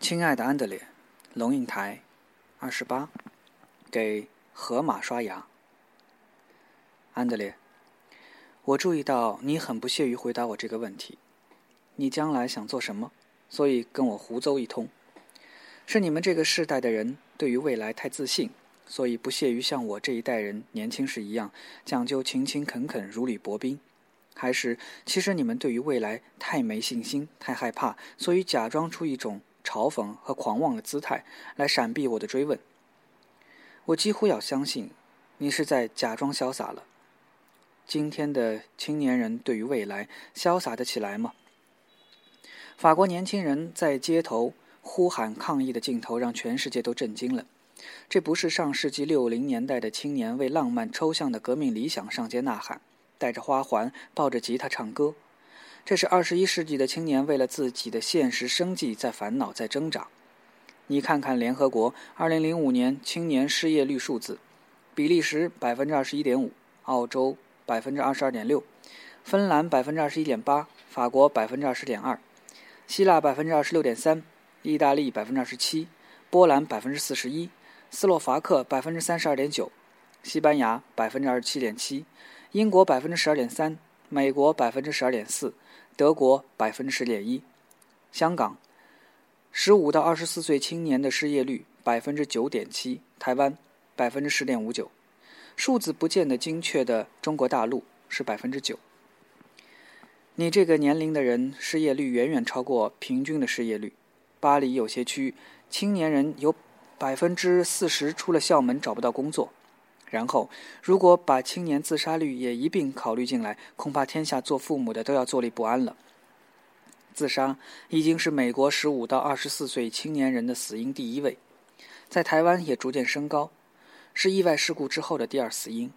亲爱的安德烈，龙应台，二十八，给河马刷牙。安德烈，我注意到你很不屑于回答我这个问题。你将来想做什么？所以跟我胡诌一通。是你们这个世代的人对于未来太自信，所以不屑于像我这一代人年轻时一样讲究勤勤恳恳、如履薄冰。还是其实你们对于未来太没信心、太害怕，所以假装出一种嘲讽和狂妄的姿态来闪避我的追问？我几乎要相信，你是在假装潇洒了。今天的青年人对于未来潇洒得起来吗？法国年轻人在街头呼喊抗议的镜头让全世界都震惊了。这不是上世纪六零年代的青年为浪漫抽象的革命理想上街呐喊。带着花环，抱着吉他唱歌，这是二十一世纪的青年为了自己的现实生计在烦恼，在挣扎。你看看联合国二零零五年青年失业率数字：比利时百分之二十一点五，澳洲百分之二十二点六，芬兰百分之二十一点八，法国百分之二十点二，希腊百分之二十六点三，意大利百分之二十七，波兰百分之四十一，斯洛伐克百分之三十二点九，西班牙百分之二十七点七。英国百分之十二点三，美国百分之十二点四，德国百分之十点一，香港十五到二十四岁青年的失业率百分之九点七，台湾百分之十点五九，数字不见得精确的中国大陆是百分之九。你这个年龄的人失业率远远超过平均的失业率，巴黎有些区青年人有百分之四十出了校门找不到工作。然后，如果把青年自杀率也一并考虑进来，恐怕天下做父母的都要坐立不安了。自杀已经是美国十五到二十四岁青年人的死因第一位，在台湾也逐渐升高，是意外事故之后的第二死因。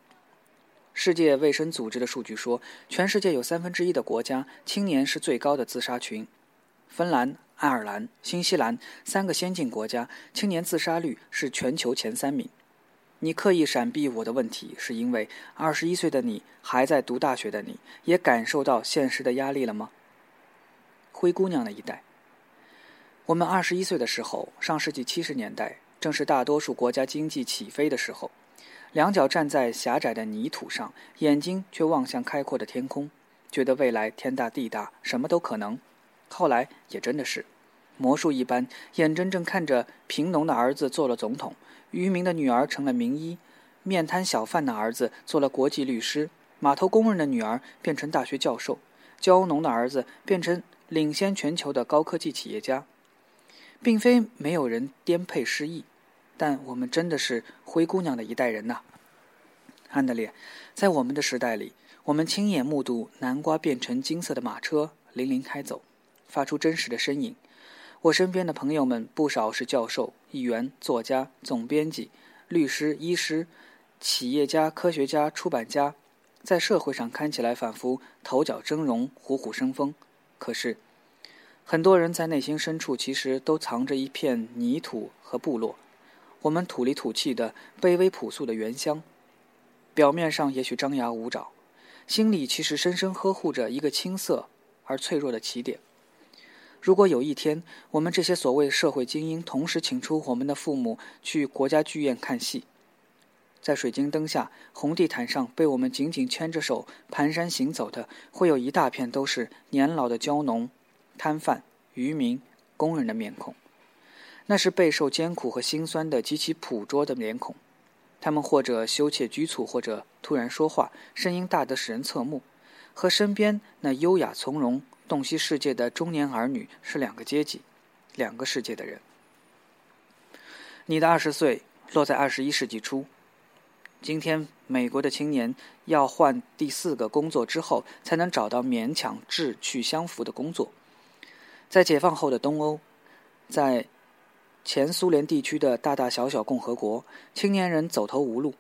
世界卫生组织的数据说，全世界有三分之一的国家青年是最高的自杀群，芬兰、爱尔兰、新西兰三个先进国家青年自杀率是全球前三名。你刻意闪避我的问题，是因为二十一岁的你还在读大学的你，也感受到现实的压力了吗？灰姑娘的一代。我们二十一岁的时候，上世纪七十年代，正是大多数国家经济起飞的时候，两脚站在狭窄的泥土上，眼睛却望向开阔的天空，觉得未来天大地大，什么都可能。后来也真的是，魔术一般，眼睁睁看着贫农的儿子做了总统。渔民的女儿成了名医，面摊小贩的儿子做了国际律师，码头工人的女儿变成大学教授，蕉农的儿子变成领先全球的高科技企业家。并非没有人颠沛失意，但我们真的是灰姑娘的一代人呐。安德烈，在我们的时代里，我们亲眼目睹南瓜变成金色的马车零零开走，发出真实的身影。我身边的朋友们不少是教授、议员、作家、总编辑、律师、医师、企业家、科学家、出版家，在社会上看起来仿佛头角峥嵘、虎虎生风，可是，很多人在内心深处其实都藏着一片泥土和部落，我们土里土气的卑微朴素的原乡，表面上也许张牙舞爪，心里其实深深呵护着一个青涩而脆弱的起点。如果有一天，我们这些所谓社会精英同时请出我们的父母去国家剧院看戏，在水晶灯下、红地毯上被我们紧紧牵着手蹒跚行走的，会有一大片都是年老的蕉农、摊贩、渔民、工人的面孔，那是备受艰苦和辛酸的极其朴拙的脸孔，他们或者羞怯局促，或者突然说话，声音大得使人侧目，和身边那优雅从容。洞悉世界的中年儿女是两个阶级，两个世界的人。你的二十岁落在二十一世纪初。今天，美国的青年要换第四个工作之后，才能找到勉强志趣相符的工作。在解放后的东欧，在前苏联地区的大大小小共和国，青年人走投无路；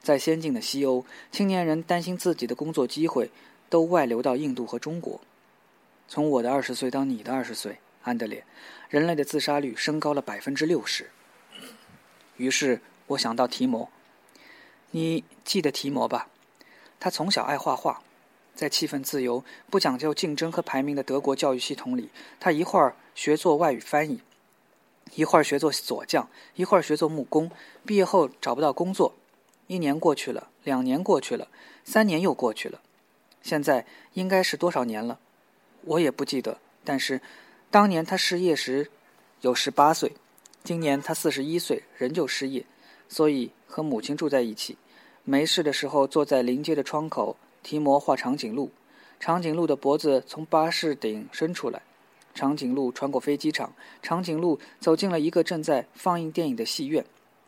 在先进的西欧，青年人担心自己的工作机会都外流到印度和中国。从我的二十岁到你的二十岁，安德烈，人类的自杀率升高了百分之六十。于是我想到提摩，你记得提摩吧？他从小爱画画，在气氛自由、不讲究竞争和排名的德国教育系统里，他一会儿学做外语翻译，一会儿学做锁匠，一会儿学做木工。毕业后找不到工作，一年过去了，两年过去了，三年又过去了，现在应该是多少年了？我也不记得。但是，当年他失业时有十八岁，今年他四十一岁，仍旧失业，所以和母亲住在一起。没事的时候，坐在临街的窗口提模画长颈鹿。长颈鹿的脖子从巴士顶伸出来，长颈鹿穿过飞机场，长颈鹿走进了一个正在放映电影的戏院，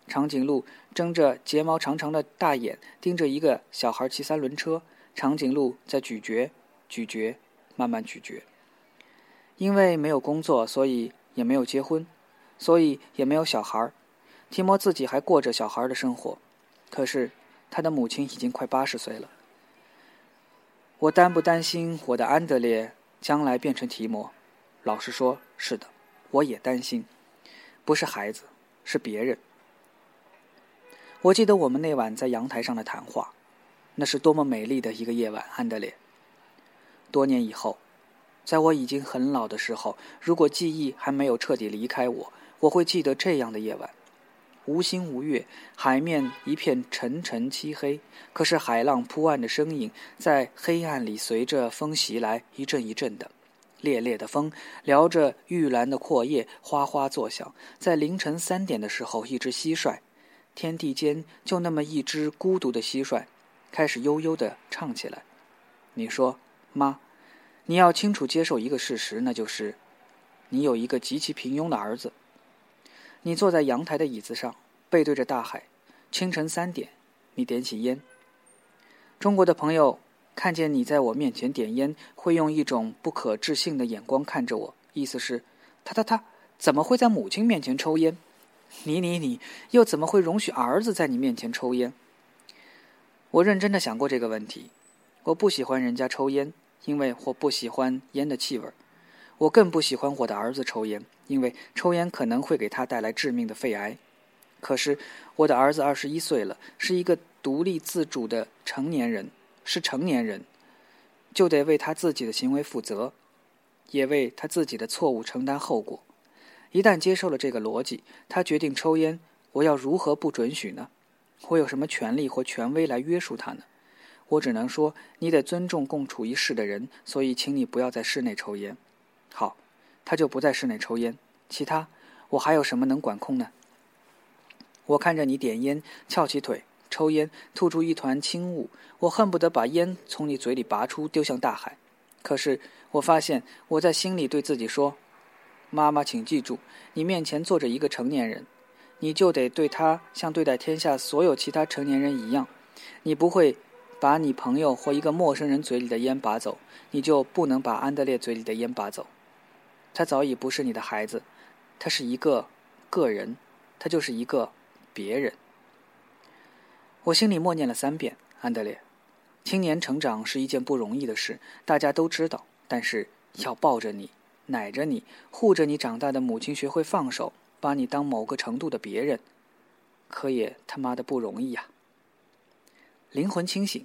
长颈鹿睁着睫毛长长的大眼盯着一个小孩骑三轮车，长颈鹿在咀嚼，咀嚼，慢慢咀嚼。因为没有工作，所以也没有结婚，所以也没有小孩提莫自己还过着小孩的生活，可是他的母亲已经快八十岁了。我担不担心我的安德烈将来变成提摩？老实说，是的，我也担心。不是孩子，是别人。我记得我们那晚在阳台上的谈话，那是多么美丽的一个夜晚，安德烈。多年以后，在我已经很老的时候，如果记忆还没有彻底离开我，我会记得这样的夜晚。无星无月，海面一片沉沉漆黑。可是海浪扑岸的声音在黑暗里随着风袭来，一阵一阵的。烈烈的风撩着玉兰的阔叶，哗哗作响。在凌晨三点的时候，一只蟋蟀，天地间就那么一只孤独的蟋蟀，开始悠悠地唱起来。你说，妈，你要清楚接受一个事实，那就是，你有一个极其平庸的儿子。你坐在阳台的椅子上，背对着大海。清晨三点，你点起烟。中国的朋友看见你在我面前点烟，会用一种不可置信的眼光看着我，意思是：他他他怎么会在母亲面前抽烟？你你你又怎么会容许儿子在你面前抽烟？我认真的想过这个问题。我不喜欢人家抽烟，因为我不喜欢烟的气味。我更不喜欢我的儿子抽烟，因为抽烟可能会给他带来致命的肺癌。可是我的儿子二十一岁了，是一个独立自主的成年人，是成年人，就得为他自己的行为负责，也为他自己的错误承担后果。一旦接受了这个逻辑，他决定抽烟，我要如何不准许呢？我有什么权利或权威来约束他呢？我只能说，你得尊重共处一室的人，所以请你不要在室内抽烟。好，他就不在室内抽烟。其他，我还有什么能管控呢？我看着你点烟，翘起腿抽烟，吐出一团轻雾，我恨不得把烟从你嘴里拔出，丢向大海。可是我发现，我在心里对自己说：“妈妈，请记住，你面前坐着一个成年人，你就得对他像对待天下所有其他成年人一样。你不会把你朋友或一个陌生人嘴里的烟拔走，你就不能把安德烈嘴里的烟拔走。”他早已不是你的孩子，他是一个个人，他就是一个别人。我心里默念了三遍：“安德烈，青年成长是一件不容易的事，大家都知道。但是要抱着你、奶着你、护着你长大的母亲学会放手，把你当某个程度的别人，可也他妈的不容易呀。”灵魂清醒，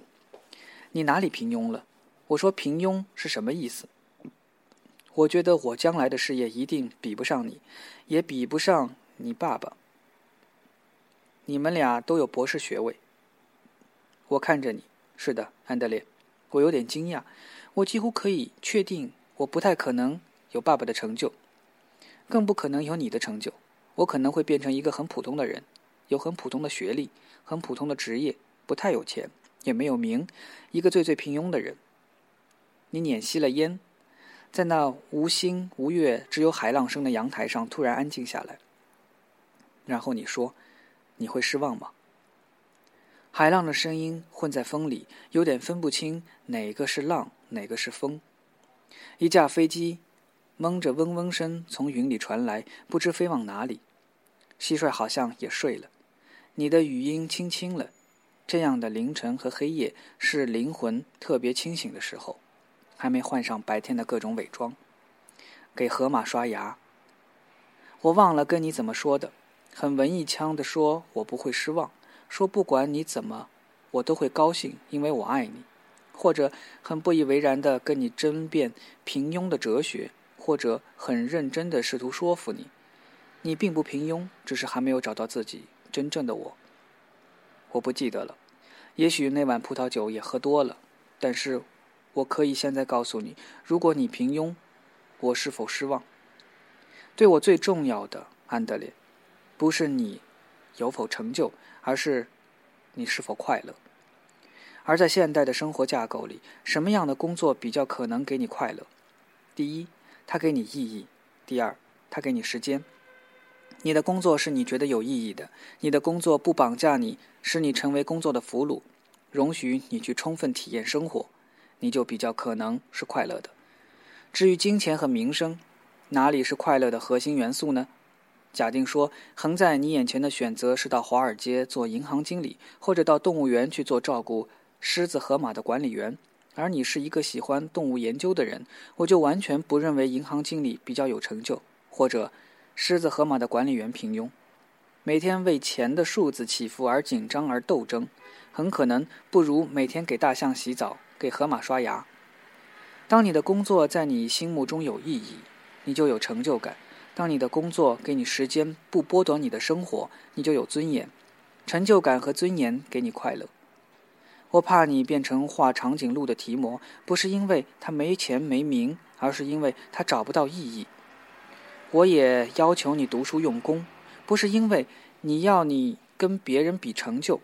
你哪里平庸了？我说平庸是什么意思？我觉得我将来的事业一定比不上你，也比不上你爸爸。你们俩都有博士学位。我看着你，是的，安德烈。我有点惊讶，我几乎可以确定，我不太可能有爸爸的成就，更不可能有你的成就。我可能会变成一个很普通的人，有很普通的学历，很普通的职业，不太有钱，也没有名，一个最最平庸的人。你捻熄了烟。在那无星无月、只有海浪声的阳台上，突然安静下来。然后你说：“你会失望吗？”海浪的声音混在风里，有点分不清哪个是浪，哪个是风。一架飞机蒙着嗡嗡声从云里传来，不知飞往哪里。蟋蟀好像也睡了。你的语音轻轻了。这样的凌晨和黑夜是灵魂特别清醒的时候。还没换上白天的各种伪装，给河马刷牙。我忘了跟你怎么说的，很文艺腔的说，我不会失望，说不管你怎么，我都会高兴，因为我爱你。或者很不以为然的跟你争辩平庸的哲学，或者很认真的试图说服你，你并不平庸，只是还没有找到自己真正的我。我不记得了，也许那碗葡萄酒也喝多了，但是，我可以现在告诉你，如果你平庸，我是否失望？对我最重要的，安德烈，不是你有否成就，而是你是否快乐。而在现代的生活架构里，什么样的工作比较可能给你快乐？第一，它给你意义；第二，它给你时间。你的工作是你觉得有意义的，你的工作不绑架你，使你成为工作的俘虏，容许你去充分体验生活，你就比较可能是快乐的。至于金钱和名声，哪里是快乐的核心元素呢？假定说，横在你眼前的选择是到华尔街做银行经理，或者到动物园去做照顾狮子、河马的管理员，而你是一个喜欢动物研究的人，我就完全不认为银行经理比较有成就，或者。狮子、河马的管理员平庸，每天为钱的数字起伏而紧张而斗争，很可能不如每天给大象洗澡、给河马刷牙。当你的工作在你心目中有意义，你就有成就感；当你的工作给你时间，不剥夺你的生活，你就有尊严。成就感和尊严给你快乐。我怕你变成画长颈鹿的提摩，不是因为他没钱没名，而是因为他找不到意义。我也要求你读书用功，不是因为你要你跟别人比成就，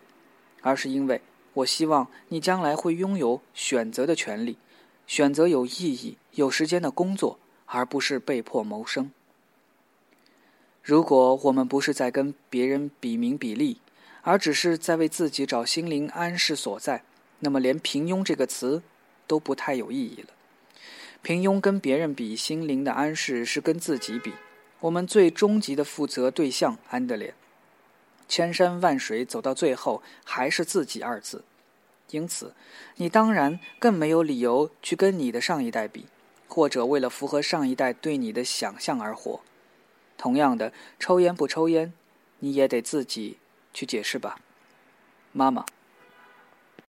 而是因为我希望你将来会拥有选择的权利，选择有意义、有时间的工作，而不是被迫谋生。如果我们不是在跟别人比名比利，而只是在为自己找心灵安适所在，那么连平庸这个词都不太有意义了。平庸跟别人比，心灵的安适是跟自己比。我们最终极的负责对象，安德烈，千山万水走到最后还是自己二字。因此，你当然更没有理由去跟你的上一代比，或者为了符合上一代对你的想象而活。同样的，抽烟不抽烟，你也得自己去解释吧，妈妈。